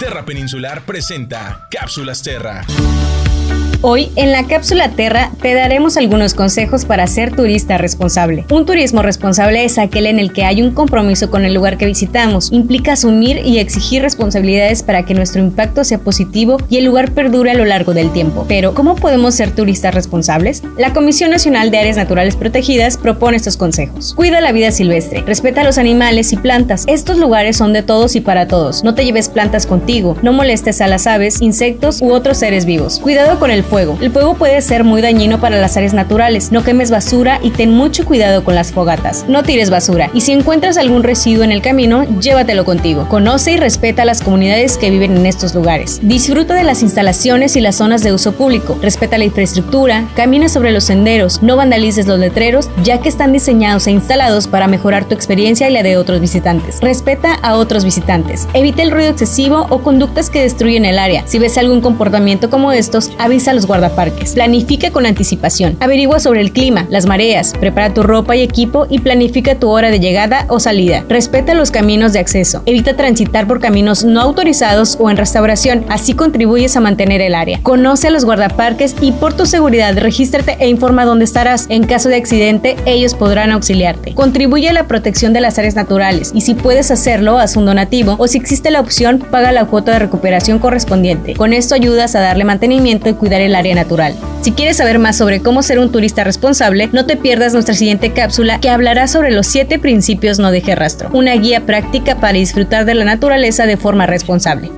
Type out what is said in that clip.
Terra Peninsular presenta Cápsulas Terra. Hoy en la cápsula Terra te daremos algunos consejos para ser turista responsable. Un turismo responsable es aquel en el que hay un compromiso con el lugar que visitamos. Implica asumir y exigir responsabilidades para que nuestro impacto sea positivo y el lugar perdure a lo largo del tiempo. Pero, ¿cómo podemos ser turistas responsables? La Comisión Nacional de Áreas Naturales Protegidas propone estos consejos. Cuida la vida silvestre, respeta los animales y plantas. Estos lugares son de todos y para todos. No te lleves plantas contigo, no molestes a las aves, insectos u otros seres vivos. Cuidado con el fuego. El fuego puede ser muy dañino para las áreas naturales. No quemes basura y ten mucho cuidado con las fogatas. No tires basura y si encuentras algún residuo en el camino, llévatelo contigo. Conoce y respeta a las comunidades que viven en estos lugares. Disfruta de las instalaciones y las zonas de uso público. Respeta la infraestructura, camina sobre los senderos, no vandalices los letreros, ya que están diseñados e instalados para mejorar tu experiencia y la de otros visitantes. Respeta a otros visitantes. Evita el ruido excesivo conductas que destruyen el área. Si ves algún comportamiento como estos, avisa a los guardaparques. Planifica con anticipación. Averigua sobre el clima, las mareas, prepara tu ropa y equipo y planifica tu hora de llegada o salida. Respeta los caminos de acceso. Evita transitar por caminos no autorizados o en restauración, así contribuyes a mantener el área. Conoce a los guardaparques y por tu seguridad regístrate e informa dónde estarás. En caso de accidente, ellos podrán auxiliarte. Contribuye a la protección de las áreas naturales y si puedes hacerlo, haz un donativo o si existe la opción, paga la cuota de recuperación correspondiente. Con esto ayudas a darle mantenimiento y cuidar el área natural. Si quieres saber más sobre cómo ser un turista responsable, no te pierdas nuestra siguiente cápsula que hablará sobre los 7 principios no deje rastro, una guía práctica para disfrutar de la naturaleza de forma responsable.